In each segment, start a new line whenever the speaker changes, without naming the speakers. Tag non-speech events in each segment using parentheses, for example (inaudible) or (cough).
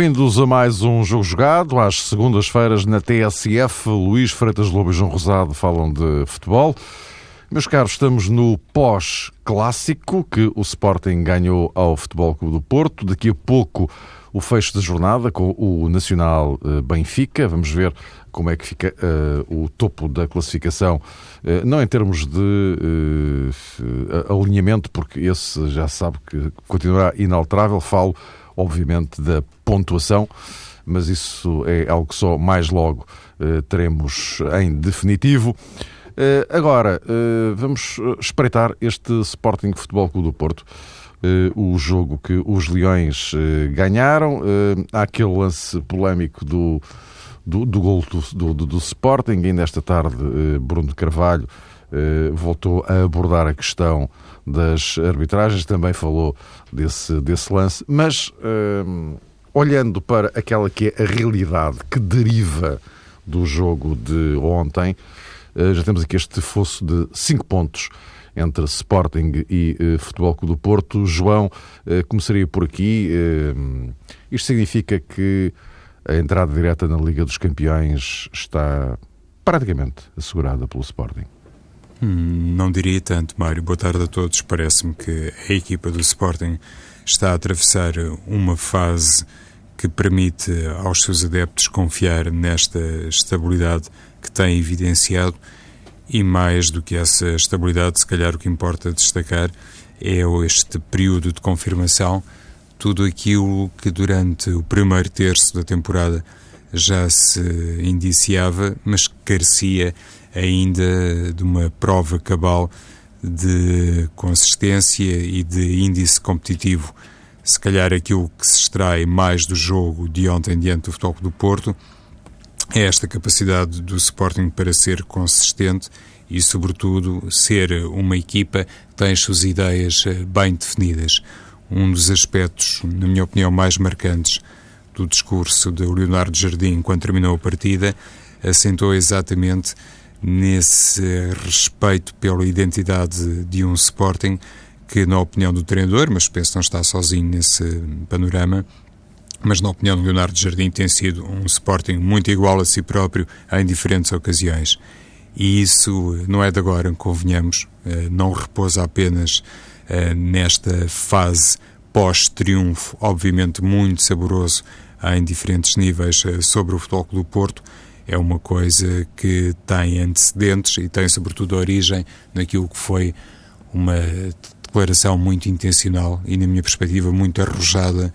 Bem-vindos a mais um Jogo Jogado. Às segundas-feiras na TSF, Luís Freitas Lobo e João Rosado falam de futebol. Meus caros, estamos no pós-clássico que o Sporting ganhou ao Futebol Clube do Porto. Daqui a pouco o fecho da jornada com o Nacional eh, Benfica. Vamos ver como é que fica uh, o topo da classificação, uh, não em termos de uh, alinhamento, porque esse já sabe que continuará inalterável. Falo, obviamente, da pontuação, mas isso é algo que só mais logo teremos em definitivo. agora, vamos espreitar este Sporting Futebol Clube do Porto. Uh, o jogo que os Leões uh, ganharam. Há aquele lance polémico do, do, do gol do, do, do, Sporting. Ainda esta tarde, Bruno Carvalho voltou a abordar a questão das arbitragens, também falou desse, desse lance. Mas, olhando para aquela que é a realidade que deriva do jogo de ontem, já temos aqui este fosso de 5 pontos entre Sporting e uh, Futebol Clube do Porto. João, uh, começaria por aqui. Uh, isto significa que a entrada direta na Liga dos Campeões está praticamente assegurada pelo Sporting?
Hum, não diria tanto, Mário. Boa tarde a todos. Parece-me que a equipa do Sporting está a atravessar uma fase que permite aos seus adeptos confiar nesta estabilidade que tem evidenciado e mais do que essa estabilidade, se calhar o que importa destacar é este período de confirmação, tudo aquilo que durante o primeiro terço da temporada já se indiciava, mas carecia ainda de uma prova cabal de consistência e de índice competitivo. Se calhar aquilo que se extrai mais do jogo de ontem diante do Futebol do Porto é esta capacidade do Sporting para ser consistente e, sobretudo, ser uma equipa que tem as suas ideias eh, bem definidas. Um dos aspectos, na minha opinião, mais marcantes do discurso de Leonardo Jardim quando terminou a partida assentou exatamente nesse respeito pela identidade de um Sporting que, na opinião do treinador, mas penso que não está sozinho nesse panorama, mas na opinião de Leonardo Jardim tem sido um Sporting muito igual a si próprio em diferentes ocasiões. E isso não é de agora, convenhamos, eh, não repousa apenas eh, nesta fase pós-triunfo, obviamente muito saboroso em diferentes níveis eh, sobre o Futebol Clube do Porto, é uma coisa que tem antecedentes e tem sobretudo origem naquilo que foi uma declaração muito intencional e, na minha perspectiva, muito arrojada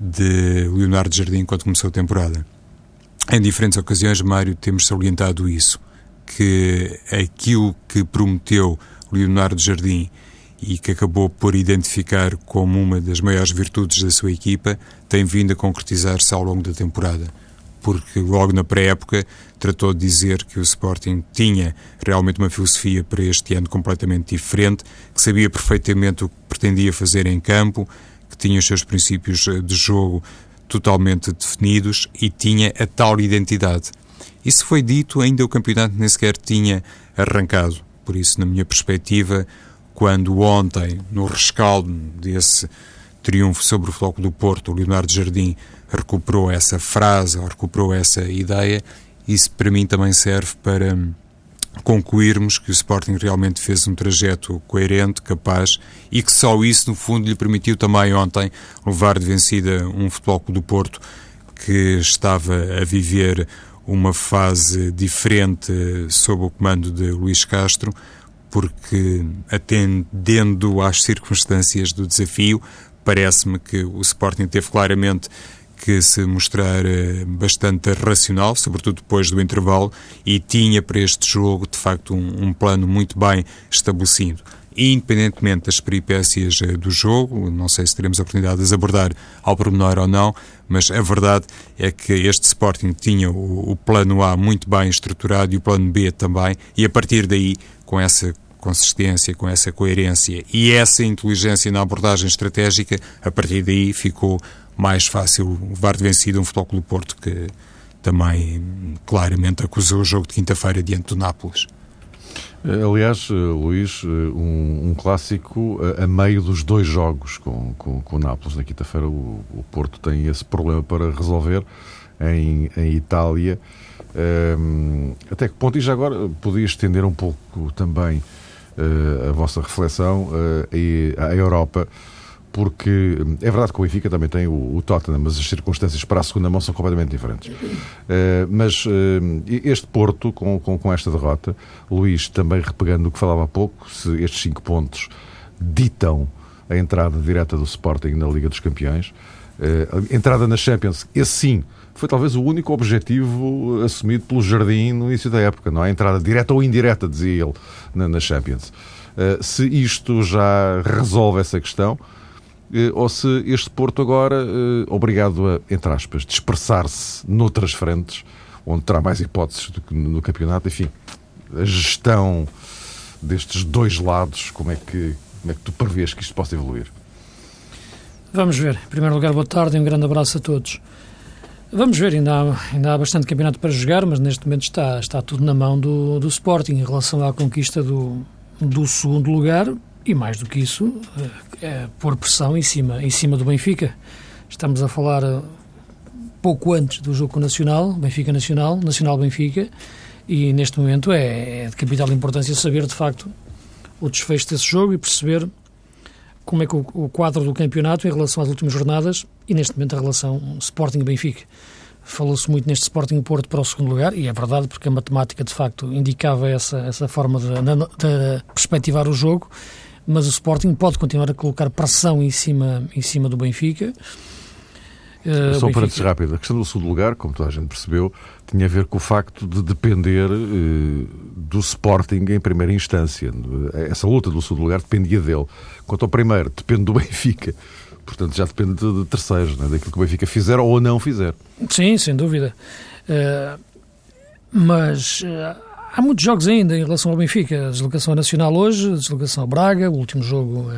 de Leonardo Jardim quando começou a temporada. Em diferentes ocasiões, Mário, temos salientado isso, que aquilo que prometeu Leonardo Jardim e que acabou por identificar como uma das maiores virtudes da sua equipa, tem vindo a concretizar-se ao longo da temporada. Porque logo na pré-época tratou de dizer que o Sporting tinha realmente uma filosofia para este ano completamente diferente, que sabia perfeitamente o que pretendia fazer em campo, que tinha os seus princípios de jogo totalmente definidos e tinha a tal identidade. Isso foi dito ainda o campeonato nem sequer tinha arrancado. Por isso, na minha perspectiva, quando ontem, no rescaldo desse triunfo sobre o Floco do Porto, o Leonardo Jardim recuperou essa frase, ou recuperou essa ideia, isso para mim também serve para concluirmos que o Sporting realmente fez um trajeto coerente, capaz e que só isso, no fundo, lhe permitiu também ontem levar de vencida um Futebol do Porto que estava a viver uma fase diferente sob o comando de Luís Castro, porque, atendendo às circunstâncias do desafio, parece-me que o Sporting teve claramente que se mostrar bastante racional, sobretudo depois do intervalo, e tinha para este jogo, de facto, um, um plano muito bem estabelecido. Independentemente das peripécias eh, do jogo, não sei se teremos a oportunidade de as abordar ao pormenor ou não, mas a verdade é que este Sporting tinha o, o plano A muito bem estruturado e o plano B também, e a partir daí, com essa consistência, com essa coerência e essa inteligência na abordagem estratégica, a partir daí ficou mais fácil levar de vencido um Futebol Clube Porto que também claramente acusou o jogo de quinta-feira diante do Nápoles.
Aliás, Luís, um, um clássico a, a, meio dos dois jogos com, com, com o Nápoles. Na quinta-feira o, o, Porto tem esse problema para resolver em, em Itália. Um, até que ponto, e já agora podia estender um pouco também uh, a vossa reflexão uh, à Europa, porque é verdade que o Benfica também tem o, o, Tottenham, mas as circunstâncias para a segunda mão são completamente diferentes. Uh, mas este Porto, com, com, com, esta derrota, Luís, também repegando no que falava há pouco, se estes cinco pontos ditam a entrada direta do Sporting na Liga dos Campeões, a entrada na Champions, esse sim foi talvez o único objetivo assumido pelo Jardim no início da época, não é? A entrada direta ou indireta, dizia ele, na, na Champions. Uh, se isto já resolve essa questão, uh, ou se este Porto agora, uh, obrigado a, entre aspas, dispersar-se noutras frentes, onde terá mais hipóteses do que no campeonato, enfim, a gestão destes dois lados, como é que, como é que tu prevês que isto possa evoluir?
Vamos ver. Em primeiro lugar, boa tarde e um grande abraço a todos. Vamos ver, ainda há, ainda há bastante campeonato para jogar, mas neste momento está, está tudo na mão do, do Sporting em relação à conquista do, do segundo lugar e mais do que isso, é, é pôr pressão em cima, em cima do Benfica. Estamos a falar eh, pouco antes do jogo Nacional, Benfica Nacional, Nacional Benfica, e neste momento é, é de capital importância saber de facto o desfecho desse jogo e perceber como é que o, quadro do campeonato em relação às últimas jornadas e neste momento a relação Sporting-Benfica. Falou-se muito neste Sporting Porto para o segundo lugar e é verdade porque a matemática de facto indicava essa, essa forma de, de perspectivar o jogo, mas o Sporting pode continuar a colocar pressão em cima, em cima do Benfica
Uh, Só um parênteses rápido. A questão do segundo lugar, como toda a gente percebeu, tinha a ver com o facto de depender uh, do Sporting em primeira instância. Essa luta do segundo lugar dependia dele. Quanto ao primeiro, depende do (laughs) Benfica. Portanto, já depende de, terceiros, né? daquilo que o Benfica fizer ou não fizer.
Sim, sem dúvida. Uh, mas há muitos jogos ainda em relação ao Benfica. A deslocação nacional hoje, a deslocação a Braga, o último jogo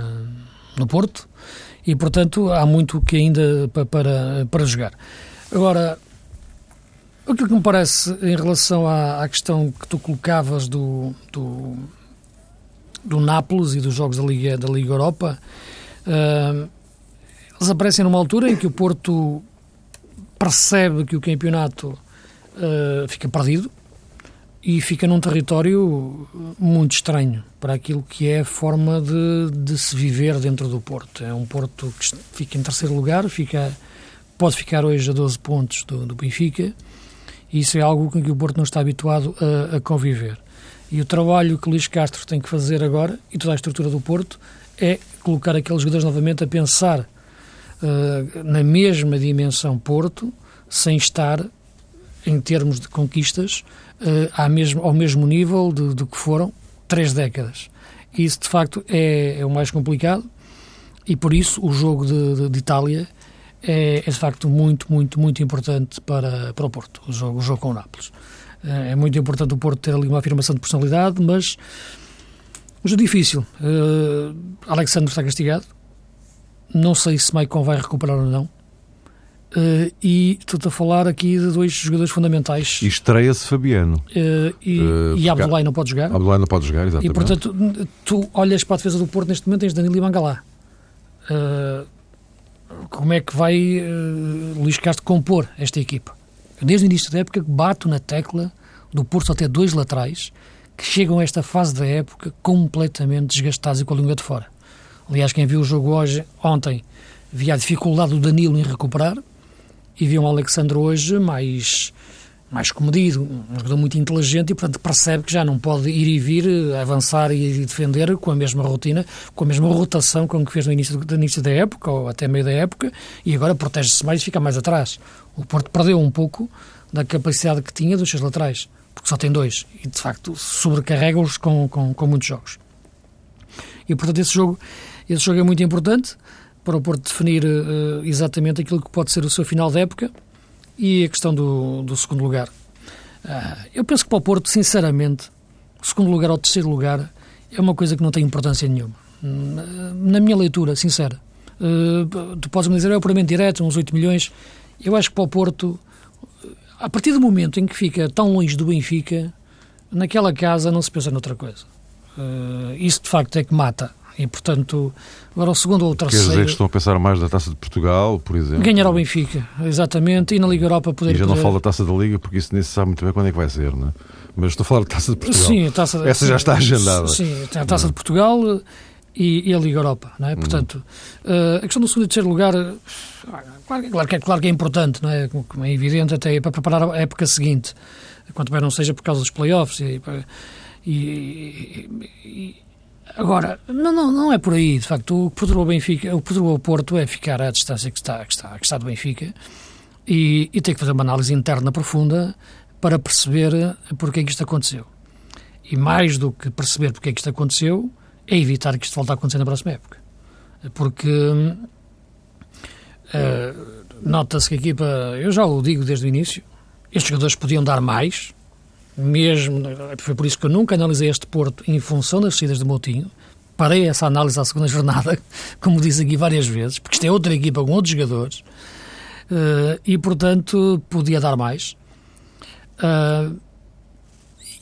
no Porto e, portanto, há muito que ainda para, para jogar. Agora, aquilo que me parece em relação à, à questão que tu colocavas do, do, do Nápoles e dos jogos da Liga, da Liga Europa, uh, eles aparecem numa altura em que o Porto percebe que o campeonato uh, fica perdido, e fica num território muito estranho para aquilo que é a forma de, de se viver dentro do Porto. É um Porto que fica em terceiro lugar, fica, pode ficar hoje a 12 pontos do, do Benfica, e isso é algo com que o Porto não está habituado a, a conviver. E o trabalho que o Luís Castro tem que fazer agora, e toda a estrutura do Porto, é colocar aqueles jogadores novamente a pensar uh, na mesma dimensão Porto, sem estar, em termos de conquistas, uh, mesmo, ao mesmo nível do, do que foram três décadas. Isso, de facto, é, é, o mais complicado e, por isso, o jogo de, de, de Itália é, é, de facto, muito, muito, muito importante para, para o Porto, o jogo, o jogo com o Nápoles. É, é muito importante o Porto ter ali uma afirmação de personalidade, mas o jogo difícil. Uh, Alexandre está castigado. Não sei se Maicon vai recuperar ou não. Uh, e estou a falar aqui de dois jogadores fundamentais.
E estreia-se Fabiano.
Uh, e, uh, e Abdoulaye não pode jogar.
Abdoulaye não pode jogar, exatamente.
E portanto, tu olhas para a defesa do Porto neste momento, tens Danilo e Mangalá. como é que vai Luís Castro compor esta equipa? Desde o início da época bato na tecla do Porto ter dois laterais que chegam a esta fase da época completamente desgastados e com a língua de fora. Aliás, quem viu o jogo hoje, ontem, via a dificuldade do Danilo em recuperar, e vi um Alexandre hoje mais mais comedido, um jogador muito inteligente e, portanto, percebe que já não pode ir e vir, avançar e defender com a mesma rotina, com a mesma rotação com que fez no início, do, início da época, ou até meio da época, e agora protege-se mais e fica mais atrás. O Porto perdeu um pouco da capacidade que tinha dos seus laterais, porque só tem dois, e, de facto, sobrecarrega-os com, com, com muitos jogos. E, portanto, esse jogo, esse jogo é muito importante, para o Porto definir uh, exatamente aquilo que pode ser o seu final de época e a questão do, do segundo lugar. Uh, eu penso que para o Porto, sinceramente, segundo lugar ou terceiro lugar é uma coisa que não tem importância nenhuma. Na minha leitura, sincera. Uh, tu podes me dizer, é o puramente direto, uns 8 milhões. Eu acho que para o Porto, a partir do momento em que fica tão longe do Benfica, naquela casa não se pensa noutra coisa. Uh, isso de facto é que mata. E, portanto, agora o segundo ou o terceiro...
Quer dizer que estão a pensar mais da Taça de Portugal, por exemplo?
Ganhar ao Benfica, exatamente, e na Liga Europa poder...
E já
não
poder... falo da Taça da Liga, porque isso nem se sabe muito bem quando é que vai ser, não é? Mas estou a falar da Taça de Portugal.
Sim, a taça,
Essa já está agendada.
Sim, a Taça de Portugal e, e, a Liga Europa, não é? Uhum. Portanto, uh, a questão do segundo e terceiro lugar, claro, claro, que é, claro que é importante, não é? Como é evidente, até para preparar a época seguinte, quanto bem não seja por causa dos playoffs e, e, e Agora, não, não, não é por aí, de facto, o que perturbou o Benfica, o que perturbou o Porto é ficar à distância que está, que está, que está do Benfica e, e ter que fazer uma análise interna profunda para perceber porque é que isto aconteceu. E mais do que perceber porque é que isto aconteceu, é evitar que isto volte a acontecer na próxima época. Porque uh, nota-se que a equipa, eu já o digo desde o início, estes jogadores podiam dar mais, mesmo, foi por isso que eu nunca analisei este Porto em função das saídas de Moutinho, parei essa análise à segunda jornada, (laughs) como disse aqui várias vezes, porque isto é outra equipa com outros jogadores, uh, e portanto podia dar mais. Uh,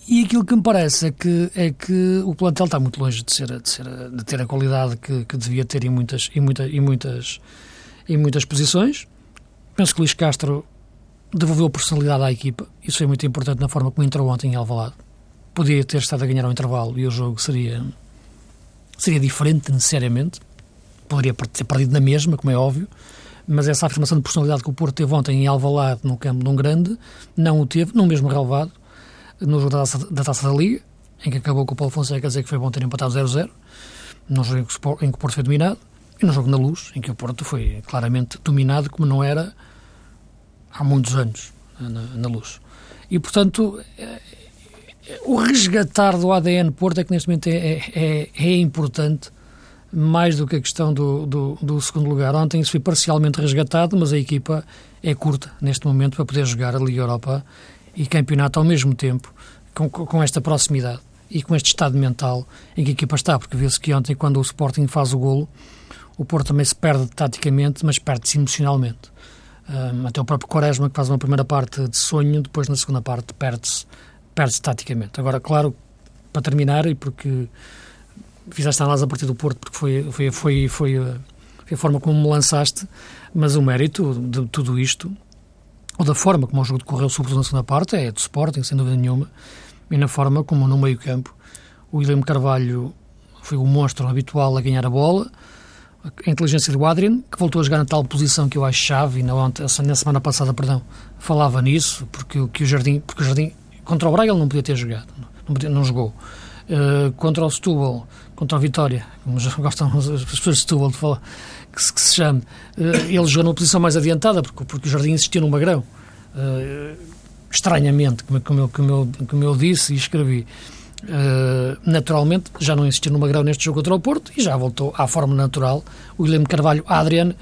e aquilo que me parece é que, é que o plantel está muito longe de, ser, de, ser, de ter a qualidade que, que devia ter em muitas, em, muita, em, muitas, em muitas posições. Penso que Luís Castro devolveu personalidade à equipa. Isso foi muito importante na forma como entrou ontem em Alvalade. Podia ter estado a ganhar ao intervalo e o jogo seria seria diferente necessariamente. Poderia ter perdido na mesma, como é óbvio, mas essa afirmação de personalidade que o Porto teve ontem em Alvalade, no campo de um grande, não o teve, no mesmo relevado, no jogo da Taça da, Taça da Liga, em que acabou com o Paulo Fonseca a dizer que foi bom ter empatado 0-0, no jogo em que o Porto foi dominado, e no jogo na Luz, em que o Porto foi claramente dominado como não era há muitos anos na, na luz. E, portanto, é, o resgatar do ADN Porto é que neste momento é, é, é, é importante mais do que a questão do, do, do, segundo lugar. Ontem isso foi parcialmente resgatado, mas a equipa é curta neste momento para poder jogar a Liga Europa e campeonato ao mesmo tempo, com, com esta proximidade e com este estado mental em que a equipa está, porque vê-se que ontem, quando o Sporting faz o golo, o Porto também se perde taticamente, mas perde-se emocionalmente. Um, até o próprio Quaresma, que faz uma primeira parte de sonho, depois na segunda parte perde-se perde taticamente. Agora, claro, para terminar, e porque fizeste a análise a partir do Porto, porque foi, foi, foi, foi, foi a forma como me lançaste, mas o mérito de tudo isto, ou da forma como o jogo decorreu, sobretudo na segunda parte, é do Sporting, sem dúvida nenhuma, e na forma como no meio campo o William Carvalho foi o monstro habitual a ganhar a bola, a inteligência do Adrian, que voltou a jogar na tal posição que eu acho chave, e na, ontem, na semana passada, perdão, falava nisso, porque, que o Jardim, porque o Jardim, contra o Braga ele não podia ter jogado, não, podia, não jogou. Uh, contra o Setúbal, contra o Vitória, como já (laughs) gostam as pessoas de Setúbal de falar, que se, que se chame, uh, ele jogou numa posição mais adiantada, porque, porque o Jardim insistia no Magrão. Uh, estranhamente, como, como, eu, como, eu, como eu disse e escrevi. Uh, naturalmente, já não insistiu no Magrão neste jogo contra o Porto e já voltou à forma natural. O Guilherme Carvalho, Adriano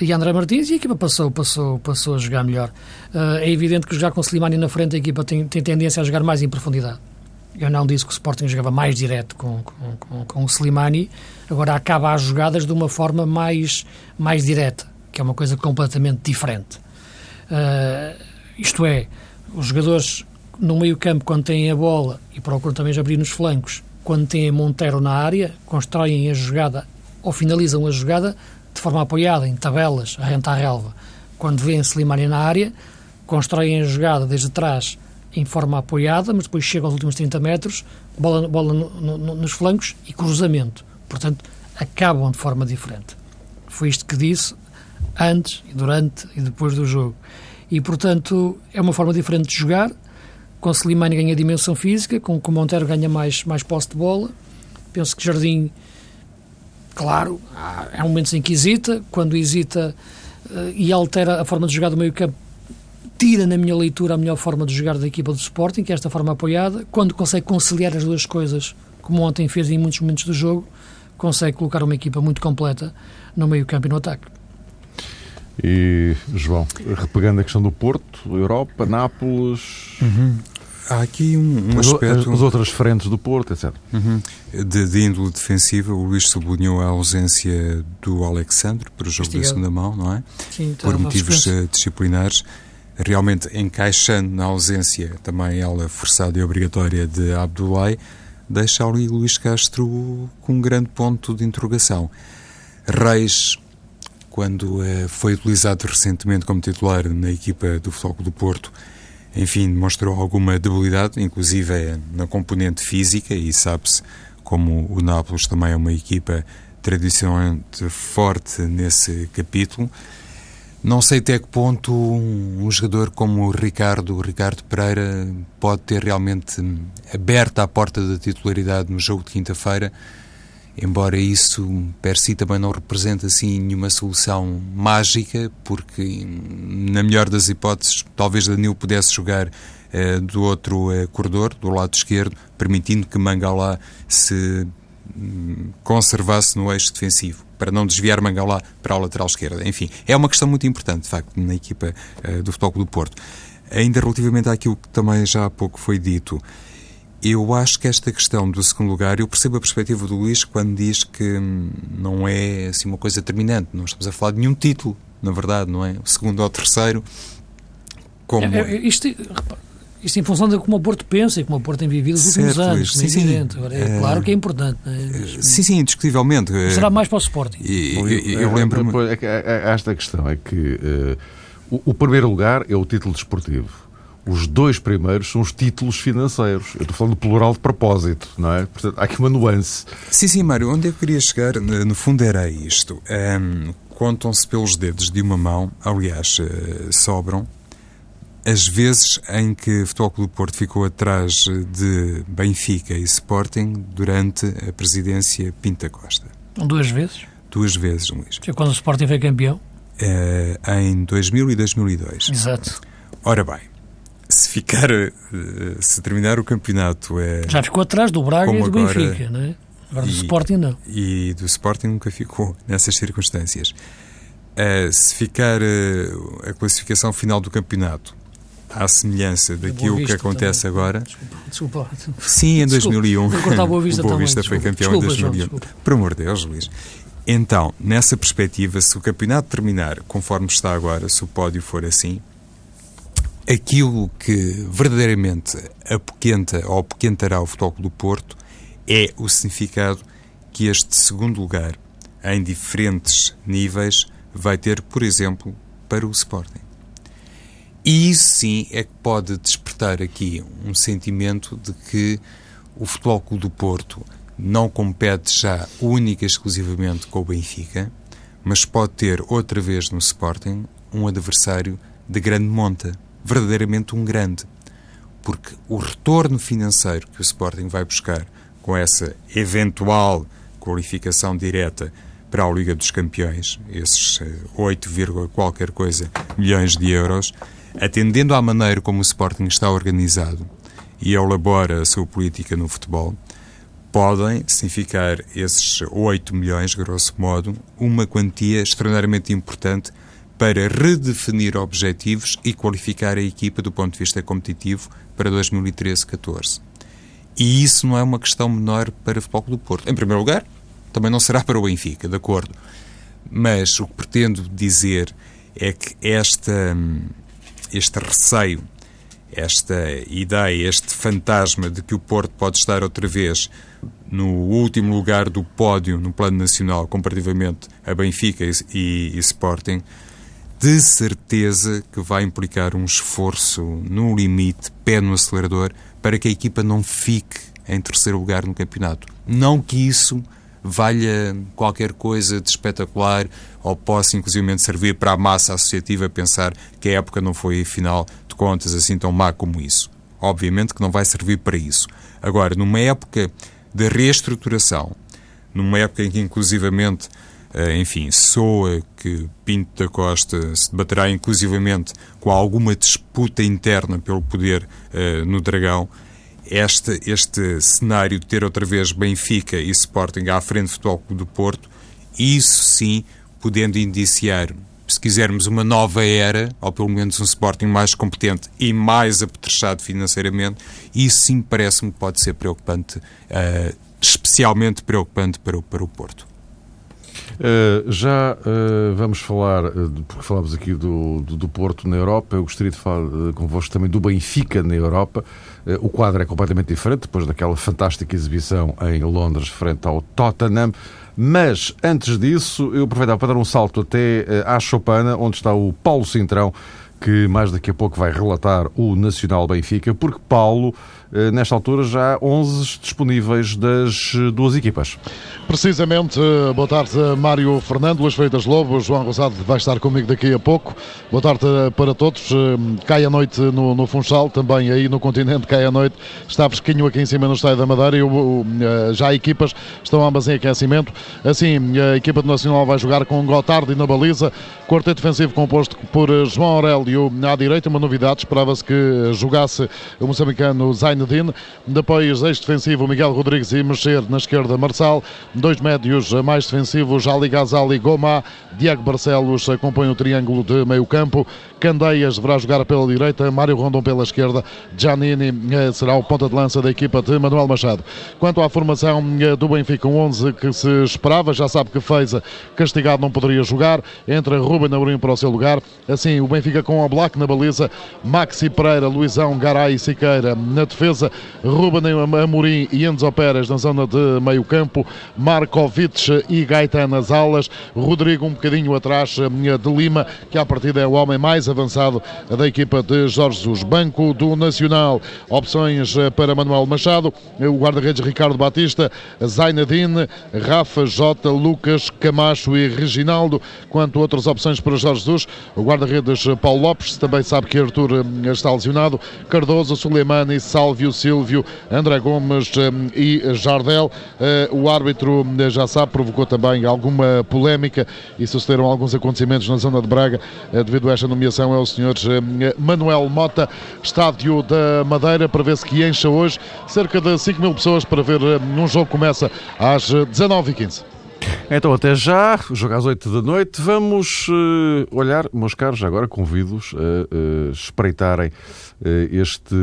e André Martins e a equipa passou, passou, passou a jogar melhor. Uh, é evidente que jogar com Slimani na frente a equipa tem, tem tendência a jogar mais em profundidade. Eu não disse que o Sporting jogava mais direto com, com, com, com o Slimani, agora acaba as jogadas de uma forma mais, mais direta, que é uma coisa completamente diferente. Uh, isto é, os jogadores no meio-campo, quando têm a bola e procuram também abrir nos flancos, quando têm Montero na área, constroem a jogada ou finalizam a jogada de forma apoiada, em tabelas, a renta à relva. Quando vêem Slimani na área, constroem a jogada desde trás em forma apoiada, mas depois chegam aos últimos 30 metros, bola, bola no, no, nos flancos e cruzamento. Portanto, acabam de forma diferente. Foi isto que disse antes, durante e depois do jogo. E, portanto, é uma forma diferente de jogar, com Slimani ganha dimensão física, com, com Montero ganha mais, mais posse de bola. Penso que Jardim, claro, há, há momentos em que hesita, quando hesita uh, e altera a forma de jogar do meio campo, tira, na minha leitura, a melhor forma de jogar da equipa do Sporting, que é esta forma apoiada. Quando consegue conciliar as duas coisas, como ontem fez em muitos momentos do jogo, consegue colocar uma equipa muito completa no meio campo e no ataque.
E, João, repegando a questão do Porto, Europa, Nápoles.
Uhum. Há aqui um, um
as,
aspecto.
As outras frentes do Porto, etc.
Uhum. De, de, índole defensiva, o Luís sublinhou a ausência do Alexandre para o jogo Estigado. da segunda mão, não é?
Sim,
Por motivos uh, disciplinares. realmente encaixando na ausência também ela forçada e obrigatória de Abdoulaye, deixa ali Luís Castro com um grande ponto de interrogação. Reis, quando eh, foi utilizado recentemente como titular na equipa do Futebol do Porto, enfim, demonstrou alguma debilidade, inclusive é na componente física, e sabe-se como o Nápoles também é uma equipa tradicionalmente forte nesse capítulo. Não sei até que ponto um, jogador como o Ricardo, o Ricardo Pereira, pode ter realmente aberta a porta da titularidade no jogo de quinta-feira, embora isso per si também não represente assim nenhuma solução mágica, porque na melhor das hipóteses talvez Danilo pudesse jogar eh, do outro eh, corredor, do lado esquerdo, permitindo que Mangalá se hum, conservasse no eixo defensivo para não desviar Mangalá para a lateral esquerda. Enfim, é uma questão muito importante, de facto, na equipa uh, do Futebol do Porto. Ainda relativamente àquilo que também já há pouco foi dito, eu acho que esta questão do segundo lugar, eu percebo a perspectiva do Luís quando diz que hum, não é assim uma coisa terminante, não estamos a falar de nenhum título, na verdade, não é? O segundo ou o terceiro, como... É,
é, isto, isto em função de como o Porto pensa e como o Porto tem vivido os últimos certo, anos, sim, sim. Agora, é, é, claro que é importante. É?
Sim, sim, indiscutivelmente.
Será mais para o Sporting.
E, eu, eu, eu lembro-me... Esta questão é que uh, o, o primeiro lugar é o título desportivo os dois primeiros são os títulos financeiros. Eu estou falando do plural de propósito, não é? Portanto, há aqui uma nuance.
Sim, sim, Mário. Onde eu queria chegar, no fundo, era isto. Um, Contam-se pelos dedos de uma mão, aliás, uh, sobram, as vezes em que o Futebol Clube Porto ficou atrás de Benfica e Sporting durante a presidência Pinta Costa.
Duas vezes?
Duas vezes, Luís.
Foi quando o Sporting foi campeão?
É, em 2000 e 2002.
Exato.
Ora bem, se ficar, eh, se terminar o campeonato... É,
Já ficou atrás do Braga e do agora, Benfica, não é? Agora do Sporting não.
E do Sporting nunca ficou nessas circunstâncias. Uh, se ficar uh, a classificação final do campeonato à semelhança daquilo que acontece também. agora.
Desculpa,
desculpa. Sim, em 2001.
Desculpa. O Boa Vista,
o (laughs) Boa Vista foi campeão em 2001. João, Por amor de Deus, Luís. Então, nessa perspectiva, se o campeonato terminar conforme está agora, se o pódio for assim, aquilo que verdadeiramente apoquenta ou apoquentará o Futebol do Porto é o significado que este segundo lugar, em diferentes níveis, vai ter, por exemplo, para o Sporting. E isso sim é que pode despertar aqui um sentimento de que o Futebol do Porto não compete já única e exclusivamente com o Benfica, mas pode ter outra vez no Sporting um adversário de grande monta, verdadeiramente um grande. Porque o retorno financeiro que o Sporting vai buscar com essa eventual qualificação direta para a Liga dos Campeões, esses 8, eh, qualquer coisa milhões de euros, atendendo à maneira como o Sporting está organizado e elabora a sua política no futebol, podem significar esses 8 milhões, grosso modo, uma quantia extraordinariamente importante para redefinir objetivos e qualificar a equipa do ponto de vista competitivo para 2013-14. E isso não é uma questão menor para o Futebol do Porto. Em primeiro lugar, também não será para o Benfica, de acordo. Mas o que pretendo dizer é que esta este receio, esta ideia, este fantasma de que o Porto pode estar outra vez no último lugar do pódio no plano nacional, comparativamente a Benfica e, e Sporting, de certeza que vai implicar um esforço no limite, pé no acelerador, para que a equipa não fique em terceiro lugar no campeonato. Não que isso valha qualquer coisa de espetacular ou possa inclusivamente servir para a massa associativa pensar que a época não foi, afinal de contas, assim tão má como isso. Obviamente que não vai servir para isso. Agora, numa época de reestruturação, numa época em que inclusivamente, enfim, soa que Pinto da Costa se debaterá inclusivamente com alguma disputa interna pelo poder uh, no Dragão, este, este cenário de ter outra vez Benfica e Sporting à frente do Futebol Clube do Porto, isso sim, podendo indiciar, se quisermos, uma nova era, ou pelo menos um Sporting mais competente e mais apetrechado financeiramente, isso sim parece-me pode ser preocupante, uh, especialmente preocupante para o, para o Porto.
Uh, já uh, vamos falar, uh, porque falámos aqui do, do, do, Porto na Europa, eu gostaria de falar uh, convosco também do Benfica na Europa. o quadro é completamente diferente, depois daquela fantástica exibição em Londres frente ao Tottenham. Mas, antes disso, eu aproveitava para dar um salto até à Chopana, onde está o Paulo Cintrão, que mais daqui a pouco vai relatar o Nacional Benfica, porque Paulo nesta altura já há 11 disponíveis das eh, duas equipas.
Precisamente, eh, boa tarde Mário Fernando, Luís Freitas Lobo, João Rosado vai estar comigo daqui a pouco. Boa tarde para todos. Cai a noite no, no Funchal, também aí no continente cai a noite. Está fresquinho aqui em cima no Estádio da Madeira e o, já equipas estão ambas em aquecimento. Assim, a equipa do Nacional vai jogar com Gotardi na baliza, quarteto defensivo composto por João Aurélio à direita, uma novidade, esperava-se que jogasse o moçambicano Zain Zinedine. Depois, ex-defensivo Miguel Rodrigues e mexer na esquerda Marçal. Dois médios mais defensivos, Ali Gazal e Goma. Diego Barcelos compõe o triângulo de meio campo. Candeias deverá jogar pela direita, Mário Rondon pela esquerda. Giannini eh, será o ponta de lança da equipa de Manuel Machado. Quanto à formação eh, do Benfica, um 11 que se esperava, já sabe que Feiza castigado não poderia jogar. Entra Ruben Amorim para o seu lugar. Assim, o Benfica com o Black na baliza, Maxi Pereira, Luizão, Garay e Siqueira na defesa defesa, Ruben Amorim e Enzo Pérez na zona de meio campo, Markovic e Gaetan nas alas, Rodrigo um bocadinho atrás eh, de Lima, que à partida é o homem mais avançado da equipa de Jorge Jesus. Banco do Nacional, opções eh, para Manuel Machado, o guarda-redes Ricardo Batista, Zainadine, Rafa J, Lucas, Camacho e Reginaldo, quanto outras opções para Jorge Jesus, o guarda-redes Paulo Lopes, também sabe que Arthur eh, está lesionado, Cardoso, Suleimani, Salve Sálvio, Silvio, André Gomes eh, e Jardel. Eh, o árbitro, eh, já sabe, provocou também alguma polémica e sucederam alguns acontecimentos na zona de Braga devido a esta nomeação. É o senhor Manuel Mota, estádio da Madeira, para ver se que encha hoje cerca de 5 mil pessoas para ver um jogo que começa às 19h15.
Então, até já, jogo às 8 da noite. Vamos uh, olhar, meus caros, agora convido-os a uh, espreitarem este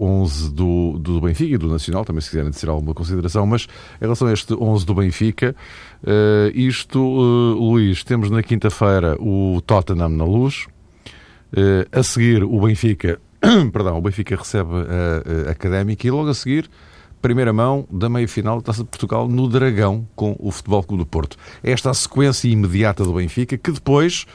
11 do, do Benfica e do Nacional, também se quiserem dizer alguma consideração, mas em relação a este 11 do Benfica, isto, Luís, temos na quinta-feira o Tottenham na luz, a seguir o Benfica, (coughs) perdão, o Benfica recebe a, a Académica e logo a seguir primeira mão da meia-final da Taça de Portugal no Dragão com o Futebol Clube do Porto. Esta é a sequência imediata do Benfica, que depois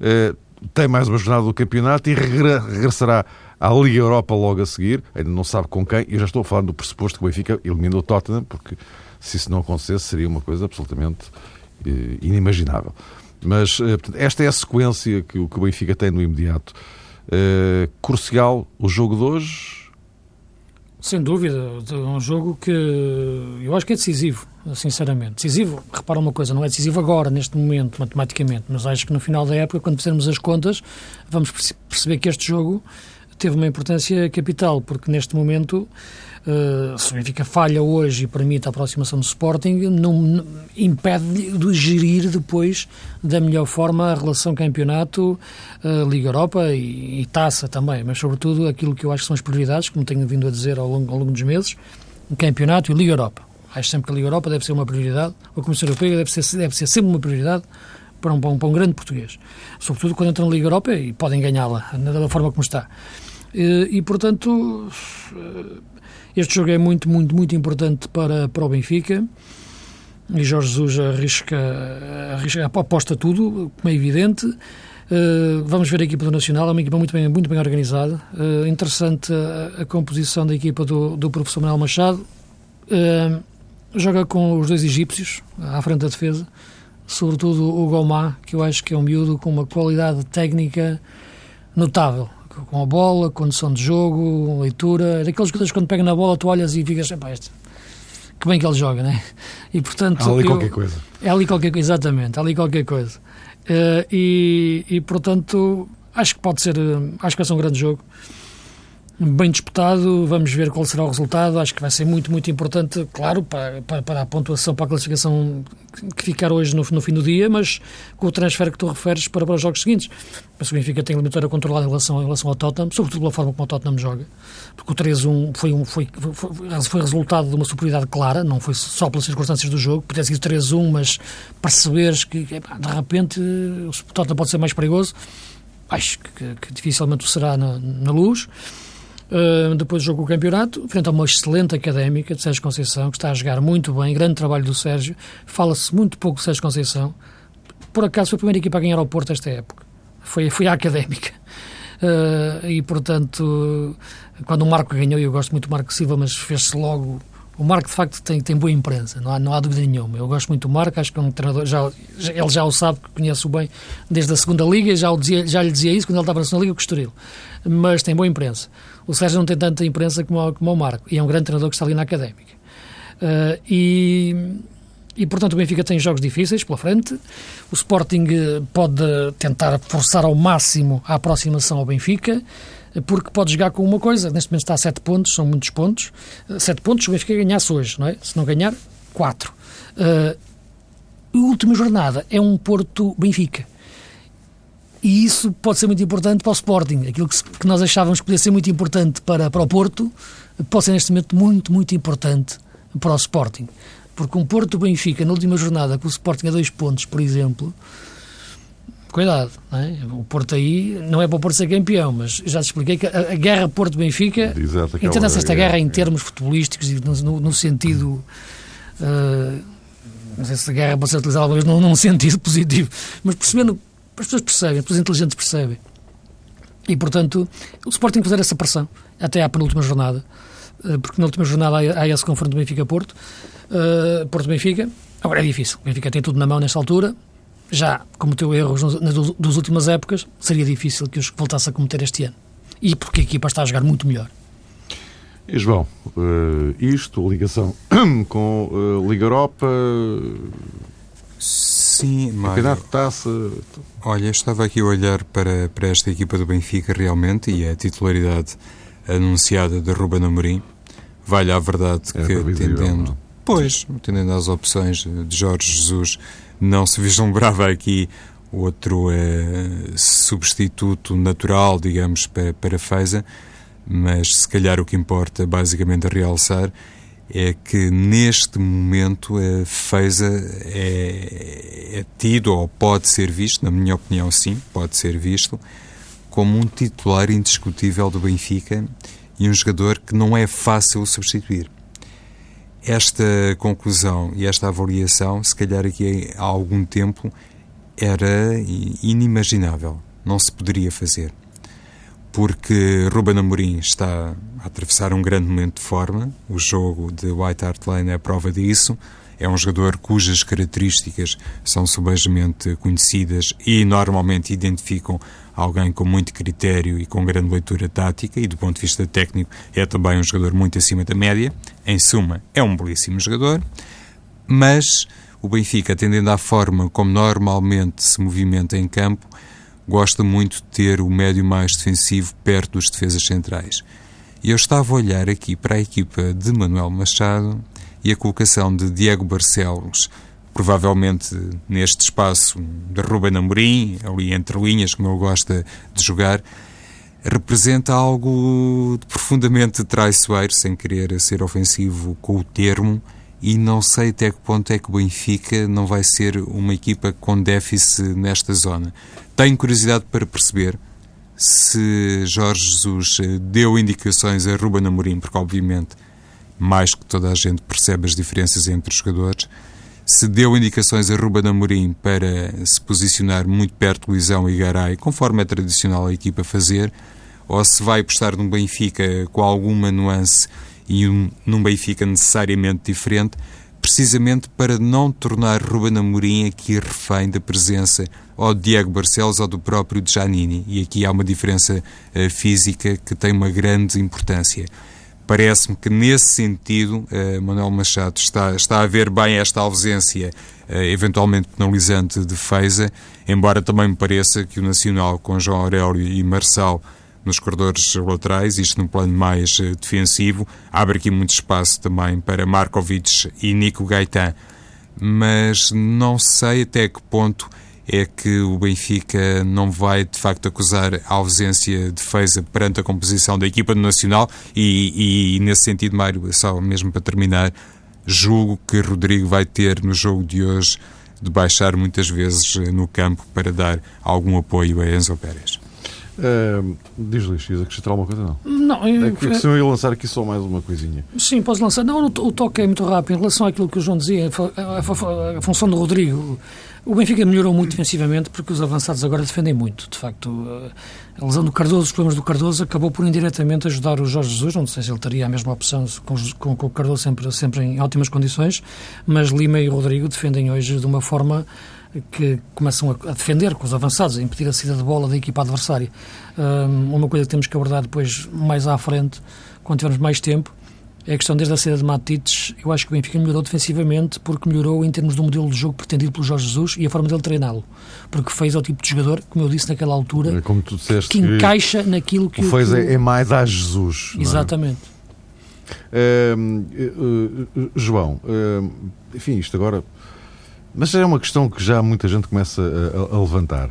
eh, tem mais uma jornada do campeonato e regressará à Liga Europa logo a seguir. Ainda não sabe com quem. Eu já estou a falar do pressuposto que o Benfica eliminou o Tottenham, porque se isso não acontecesse seria uma coisa absolutamente eh, inimaginável. Mas eh, esta é a sequência que, que o Benfica tem no imediato. Eh, crucial o jogo de hoje
sem dúvida, é um jogo que eu acho que é decisivo, sinceramente. Decisivo, repara uma coisa, não é decisivo agora, neste momento, matematicamente, mas acho que no final da época, quando fizermos as contas, vamos perceber que este jogo teve uma importância capital, porque neste momento Uh, se o Benfica falha hoje e permite a aproximação do Sporting, não, não impede de gerir depois da melhor forma a relação campeonato, uh, Liga Europa e, e, taça também, mas sobretudo aquilo que eu acho que são as prioridades, como tenho vindo a dizer ao longo, ao longo dos meses, o campeonato e Liga Europa. Acho sempre que a Liga Europa deve ser uma prioridade, a Comissão Europeia deve ser, deve ser sempre uma prioridade para um, para um, para um grande português. Sobretudo quando entram na Liga Europa e podem ganhá-la, da forma como está. E, e portanto, este jogo é muito, muito, muito importante para, para o Benfica e Jorge Jesus arrisca, arrisca aposta tudo, como é evidente. Uh, vamos ver a equipa do Nacional, é uma equipa muito bem, muito bem organizada. Uh, interessante a, a, composição da equipa do, do professor Manuel Machado. Uh, joga com os dois egípcios à frente da defesa, sobretudo o Gomá, que eu acho que é um miúdo com uma qualidade técnica notável com a bola, condição de jogo, leitura. Daqueles jogadores quando pega na bola, tu olhas e ficas, pá, este, que bem que ele joga, né? (laughs)
E portanto. Há ali eu, qualquer coisa.
É ali qualquer coisa, exatamente, há ali qualquer coisa. Uh, e, e portanto, acho que pode ser, acho que vai ser um grande jogo. Bem disputado, vamos ver qual será o resultado, acho que vai ser muito, muito importante, claro, para, para, a pontuação, para a classificação que ficar hoje no, no, fim do dia, mas com o transfer que tu referes para, para os jogos seguintes. O Benfica tem a eliminatória controlada em relação, em relação ao Tottenham, sobretudo pela forma como o Tottenham joga, porque o 3-1 foi, um, foi, foi, foi resultado de uma superioridade clara, não foi só pelas circunstâncias do jogo, podia ser 3-1, mas perceberes que de repente o Tottenham pode ser mais perigoso, acho que, que dificilmente o será na, na luz. Uh, depois do jogo o campeonato, frente a uma excelente académica de Sérgio Conceição, que está a jogar muito bem, grande trabalho do Sérgio. Fala-se muito pouco de Sérgio Conceição. Por acaso foi a primeira equipa a ganhar ao Porto esta época. Foi, foi a académica. Uh, e, portanto, quando o Marco ganhou, eu gosto muito do Marco Silva, mas fez-se logo. O Marco, de facto, tem, tem boa imprensa, não há, não há dúvida nenhuma. Eu gosto muito do Marco, acho que é um treinador, já, já ele já o sabe, conhece-o bem desde a segunda Liga, já, dizia, já lhe dizia isso quando ele estava na segunda Liga o Estoril. Mas tem boa imprensa. O Sérgio não tem tanta imprensa como, como o Marco, e é um grande treinador que está ali na académica. Uh, e, e, portanto, o Benfica tem jogos difíceis pela frente. O Sporting eh, pode tentar forçar ao máximo a aproximação ao Benfica, porque pode jogar com uma coisa. Neste momento está a 7 pontos, são muitos pontos. 7 pontos, o Benfica ganhasse hoje, não é? Se não ganhar, 4. Uh, a última jornada é um Porto-Benfica. E isso pode ser muito importante para o Sporting. Aquilo que, que nós achávamos que podia ser muito importante para, para o Porto, pode ser neste momento muito, muito importante para o Sporting. Porque um Porto-Benfica, na última jornada, com o Sporting a dois pontos, por exemplo, cuidado, é? o Porto aí não é para o Porto ser campeão, mas já te expliquei que a, a guerra Porto-Benfica, entenda-se esta guerra em termos futebolísticos e no, no, no sentido. Uh, não sei se a guerra pode ser utilizada alguma vez num, num sentido positivo, mas percebendo as pessoas percebem, as pessoas inteligentes percebem. E, portanto, o Sporting fazer essa pressão até à penúltima jornada, eh, porque na última jornada há esse confronto Benfica-Porto, uh, Porto-Benfica. Agora é difícil, o Benfica tem tudo na mão nesta altura. Já cometeu erros nas duas últimas épocas, seria difícil que os voltasse a cometer este ano. E porque a equipa está a jogar muito melhor.
E João, uh, isto, ligação (coughs) com uh, Liga Europa,
Sim, Mário.
Taça.
Olha, estava aqui a olhar para, para esta equipa do Benfica realmente e a titularidade anunciada de Ruben Amorim. Vale a verdade é que, atendendo, pois, atendendo às opções de Jorge Jesus, não se vislumbrava aqui outro eh, substituto natural, digamos, para, para Feza, mas se calhar o que importa basicamente a realçar é que neste momento a Feza é, é, tido ou pode ser visto, na minha opinião, sim, pode ser visto, como um titular indiscutível do Benfica e um jogador que não é fácil substituir. Esta conclusão e esta avaliação, se calhar aqui há algum tempo, era inimaginável, não se poderia fazer porque Ruben Amorim está a atravessar um grande momento de forma. O jogo de White Hart Lane é a prova disso. É um jogador cujas características são subejamente conhecidas e normalmente identificam alguém com muito critério e com grande leitura tática e do ponto de vista técnico é também um jogador muito acima da média. Em suma, é um belíssimo jogador, mas o Benfica, atendendo à forma como normalmente se movimenta em campo, gosta muito de ter o médio mais defensivo perto dos defesas centrais. E eu estava a olhar aqui para a equipa de Manuel Machado e a colocação de Diego Barcelos, provavelmente neste espaço de Ruben Amorim, ali entre linhas, como ele gosta de jogar, representa algo profundamente traiçoeiro, sem querer ser ofensivo com o termo, e não sei até que ponto é que o Benfica não vai ser uma equipa com déficit nesta zona. Tenho curiosidade para perceber se Jorge Jesus deu indicações a Ruben Amorim, porque obviamente mais que toda a gente percebe as diferenças entre os jogadores, se deu indicações a Ruben Amorim para se posicionar muito perto de Luizão e Garay, conforme é tradicional a equipa fazer, ou se vai apostar num Benfica com alguma nuance e um, num Benfica necessariamente diferente, precisamente para não tornar Ruben Amorim aqui refém da presença ou de Diego Barcelos ou do próprio Giannini. E aqui há uma diferença uh, física que tem uma grande importância. Parece-me que, nesse sentido, uh, Manuel Machado está, está a ver bem esta ausência, uh, eventualmente penalizante, de Feiza, embora também me pareça que o Nacional, com João Aurélio e Marçal, nos corredores laterais, isto no plano mais uh, defensivo. Abre aqui muito espaço também para Markovic e Nico Gaetan. Mas não sei até que ponto é que o Benfica não vai de facto acusar a ausência de defesa perante a composição da equipa do Nacional e, e, nesse sentido, Mário, só mesmo para terminar, julgo que Rodrigo vai ter no jogo de hoje de baixar muitas vezes no campo para dar algum apoio a Enzo Pérez.
Uh, diz Luís, ias acrescentar alguma coisa? Não.
Não,
eu, é que, se eu ia lançar aqui só mais uma coisinha.
Sim, podes lançar. Não, o toque é muito rápido. Em relação àquilo que o João dizia, a, a, a função do Rodrigo, o Benfica melhorou muito defensivamente porque os avançados agora defendem muito. De facto, a lesão do Cardoso, os problemas do Cardoso, acabou por indiretamente ajudar o Jorge Jesus. Não sei se ele teria a mesma opção com, com, com o Cardoso sempre, sempre em ótimas condições, mas Lima e Rodrigo defendem hoje de uma forma que começam a, defender com os avançados, a impedir a saída de bola da equipa adversária. uma coisa que temos que abordar depois, mais à frente, quando tivermos mais tempo, a questão desde a saída de Matites. Eu acho que o Benfica melhorou defensivamente porque melhorou em termos do modelo de jogo pretendido pelo Jorge Jesus e a forma dele treiná-lo. Porque fez ao tipo de jogador, como eu disse naquela altura,
é disseste,
que encaixa naquilo que
o. Fez é, é mais a Jesus.
É? Exatamente.
É? Uh, uh, João, uh, enfim, isto agora mas é uma questão que já muita gente começa a, a levantar,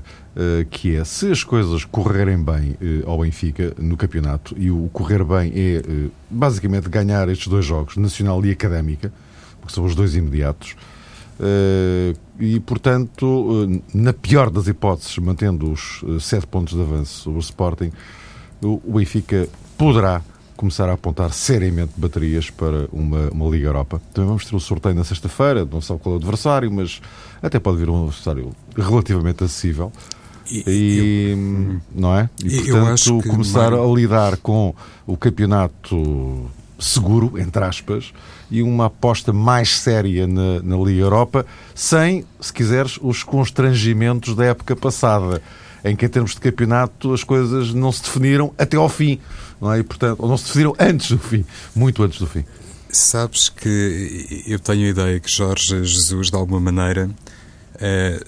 que é se as coisas correrem bem uh, ao Benfica no campeonato, e o correr bem é uh, basicamente ganhar estes dois jogos, Nacional e Académica, porque são os dois imediatos, e portanto, na pior das hipóteses, mantendo os sete pontos de avanço sobre o Sporting, o, Benfica poderá começar a apontar seriamente baterias para uma, uma Liga Europa. Também vamos ter o um sorteio na sexta-feira, não sabe qual é o adversário, mas até pode vir um adversário relativamente acessível. E, e eu, não é? E portanto, começar a lidar com o campeonato seguro, entre aspas, e uma aposta mais séria na, na Liga Europa, sem, se quiseres, os constrangimentos da época passada, em que, em termos de campeonato, as coisas não se definiram até ao fim não é? E, portanto, ou não se decidiram antes do fim, muito antes do fim.
Sabes que eu tenho a ideia que Jorge Jesus, de alguma maneira, eh,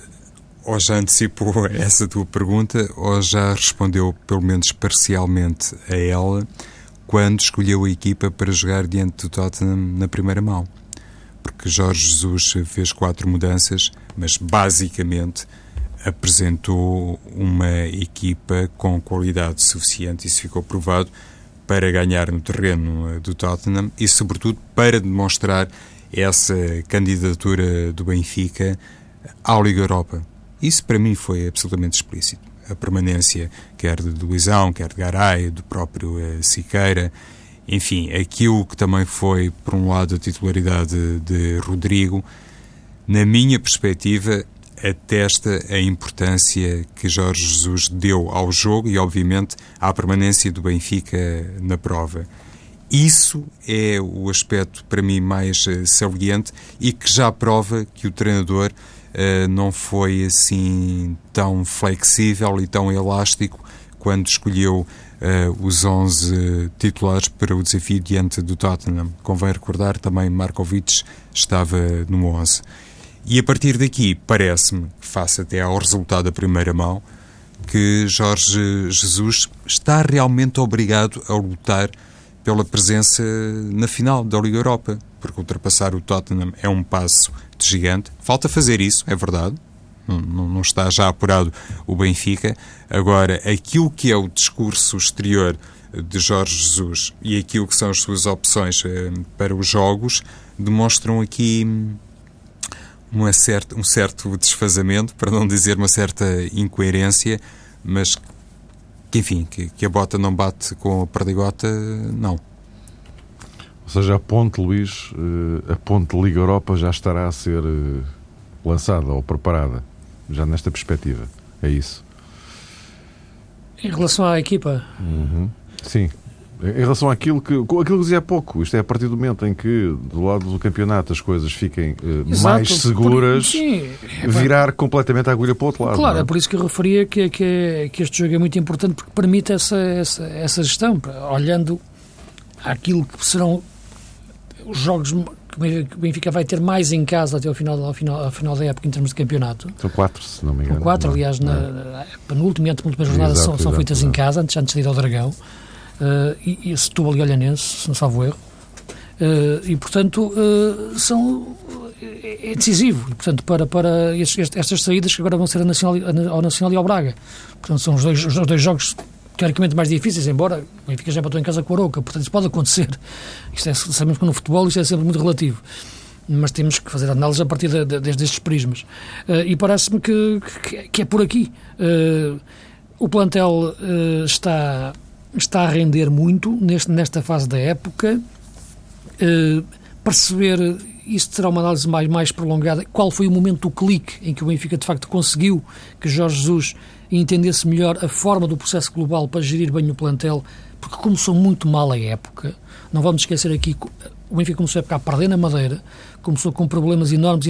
ou já antecipou (laughs) essa tua pergunta, ou já respondeu, pelo menos parcialmente, a ela, quando escolheu a equipa para jogar diante do Tottenham na primeira mão. Porque Jorge Jesus fez quatro mudanças, mas basicamente apresentou uma equipa com qualidade suficiente, isso ficou provado, para ganhar no terreno eh, do Tottenham e, sobretudo, para demonstrar essa candidatura do Benfica à Liga Europa. Isso, para mim, foi absolutamente explícito. A permanência, quer de Luizão, quer de Garay, do próprio uh, Siqueira, enfim, aquilo que também foi, por um lado, a titularidade de Rodrigo, na minha perspectiva, atesta a importância que Jorge Jesus deu ao jogo e, obviamente, à permanência do Benfica na prova. Isso é o aspecto, para mim, mais uh, saliente e que já prova que o treinador não foi assim tão flexível e tão elástico quando escolheu uh, os 11 titulares para o desafio diante do Tottenham. Convém recordar também Markovic estava no 11. E a partir daqui, parece-me, face até ao resultado da primeira mão, que Jorge Jesus está realmente obrigado a lutar pela presença na final da Liga Europa, porque ultrapassar o Tottenham é um passo de gigante. Falta fazer isso, é verdade. Não, não está já apurado o Benfica. Agora, aquilo que é o discurso exterior de Jorge Jesus e aquilo que são as suas opções eh, para os jogos demonstram aqui um certo, um certo desfazamento, para não dizer uma certa incoerência, mas que, enfim, que, que a bota não bate com a perdigota, não.
Ou seja, a ponte, Luís, eh, a ponte Liga Europa já estará a ser eh, lançada ou preparada, já nesta perspectiva. É isso.
Em relação à equipa?
Uhum. Sim. Em relação àquilo que, aquilo que dizia há pouco, isto é a partir do momento em que do lado do campeonato as coisas fiquem uh, mais seguras, por, sim, virar completamente a agulha para o outro lado.
Claro,
é?
é? por isso que eu referia que, que, que, este jogo é muito importante porque permite essa, essa, essa gestão, olhando aquilo que serão os jogos que o Benfica vai ter mais em casa até ao final, ao final, ao final da época em termos de campeonato.
São quatro, se não me engano.
São quatro, aliás, na, na penúltima e antepenúltima jornada exato, são, são exato, feitas exato. em casa, antes, antes de ir ao Dragão. Uh, e, e Setúbal e Olhanense, se não salvo erro. Uh, e, portanto, uh, são, é, decisivo. E, portanto, para, para estes, estas saídas que agora vão ser Nacional, ao Nacional e ao Braga. Portanto, são os dois, os dois jogos teoricamente mais difíceis, embora o Benfica já empatou em casa com o Aroca, portanto isso pode acontecer. (laughs) Isto é, sabemos que no futebol isto é sempre muito relativo, mas temos que fazer análise a partir de, de, desde estes prismas. Uh, e parece-me que, que, que, é por aqui. Uh, o plantel uh, está, está a render muito neste, nesta fase da época. perceber isso terá uma análise mais, mais prolongada. Qual foi o momento do clique em que o Benfica de facto conseguiu que Jorge Jesus entendesse melhor a forma do processo global para gerir bem o plantel, porque começou muito mal a época. Não vamos esquecer aqui o Benfica começou a época a perder na Madeira, começou com problemas enormes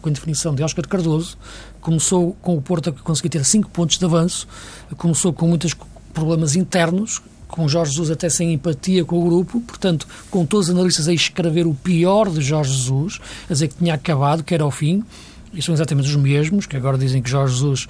com a definição de Óscar Cardoso, começou com o Porto a conseguir ter 5 pontos de avanço, começou com muitos problemas internos, com Jorge Jesus até sem empatia com o grupo, portanto, com todos os analistas a escrever o pior de Jorge Jesus, a dizer que tinha acabado, que era o fim, e são exatamente os mesmos, que agora dizem que Jorge Jesus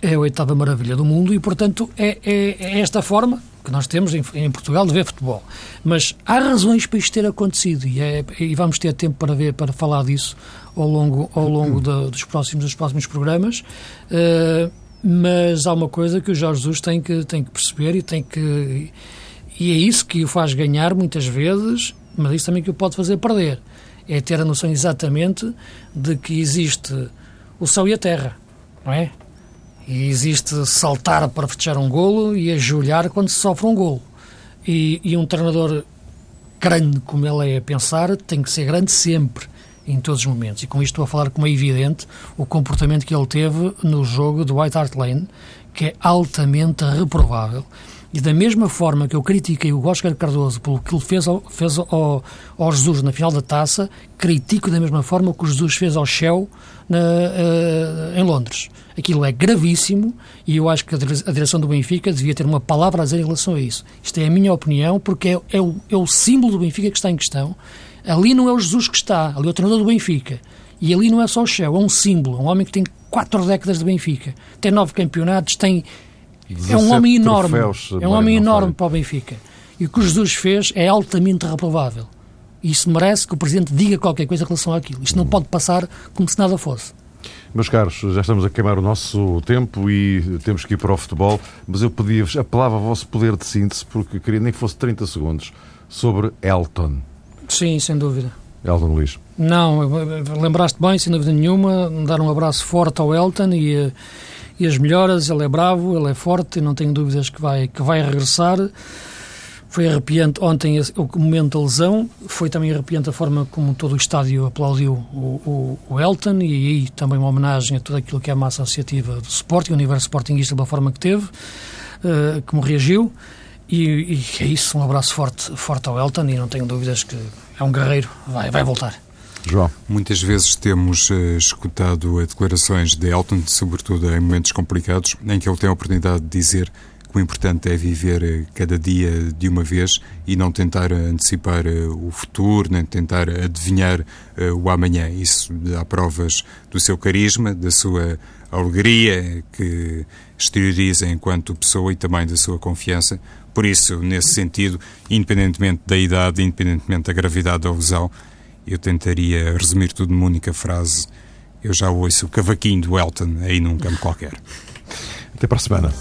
é a oitava maravilha do mundo e, portanto, é, é, é esta forma que nós temos em, em, Portugal de ver futebol. Mas há razões para isto ter acontecido e, é, e vamos ter tempo para ver, para falar disso ao longo, ao longo (clears throat) dos, próximos, dos próximos programas. Uh, mas há uma coisa que o Jorge Jesus tem que, tem que perceber e tem que. E é isso que o faz ganhar muitas vezes, mas isso também que o pode fazer perder. É ter a noção exatamente de que existe o céu e a terra, não é? E existe saltar para fechar um golo e ajoelhar quando se sofre um golo. E, e um treinador grande como ele é a pensar tem que ser grande sempre em todos os momentos. E com isto estou a falar como é evidente o comportamento que ele teve no jogo do White Hart Lane, que é altamente reprovável. E da mesma forma que eu critiquei o Oscar Cardoso pelo que ele fez ao, fez ao, ao Jesus na final da taça, critico da mesma forma o que o Jesus fez ao Shell na, uh, em Londres. Aquilo é gravíssimo e eu acho que a direção do Benfica devia ter uma palavra a dizer em relação a isso. Isto é a minha opinião, porque é, é, o, é o símbolo do Benfica que está em questão Ali não é o Jesus que está, ali é o treinador do Benfica. E ali não é só o Shell, é um símbolo, um homem que tem quatro décadas de Benfica, tem nove campeonatos, tem. É um homem enorme. Troféus, é um homem enorme para o Benfica. E o que o Jesus fez é altamente reprovável. E isso merece que o Presidente diga qualquer coisa em relação àquilo. Isto não pode passar como se nada fosse.
Meus caros, já estamos a queimar o nosso tempo e temos que ir para o futebol, mas eu pedia-vos, apelava ao vosso poder de síntese, porque queria nem que fosse 30 segundos, sobre Elton.
Sim, sem dúvida.
Elton Luís.
Não, lembraste bem, sem dúvida nenhuma, dar um abraço forte ao Elton e, e as melhoras, ele é bravo, ele é forte, não tenho dúvidas que vai, que vai regressar. Foi arrepiante ontem o momento da lesão, foi também arrepiante a forma como todo o estádio aplaudiu o, o, o Elton e aí também uma homenagem a tudo aquilo que é a massa associativa do Sporting, o universo Sportingista da forma que teve, uh, como reagiu. E, e, é isso, um abraço forte, forte ao Elton e não tenho dúvidas que é um guerreiro, vai, vai voltar.
João.
Muitas vezes temos uh, escutado declarações de Elton, sobretudo em momentos complicados, em que ele tem a oportunidade de dizer que o importante é viver uh, cada dia de uma vez e não tentar antecipar uh, o futuro, nem tentar adivinhar o amanhã. Isso dá provas do seu carisma, da sua alegria que exterioriza enquanto pessoa e também da sua confiança. Por isso, nesse sentido, independentemente da idade, independentemente da gravidade da lesão, eu tentaria resumir tudo numa única frase. Eu já ouço o cavaquinho do Elton aí num campo qualquer.
Até para a semana.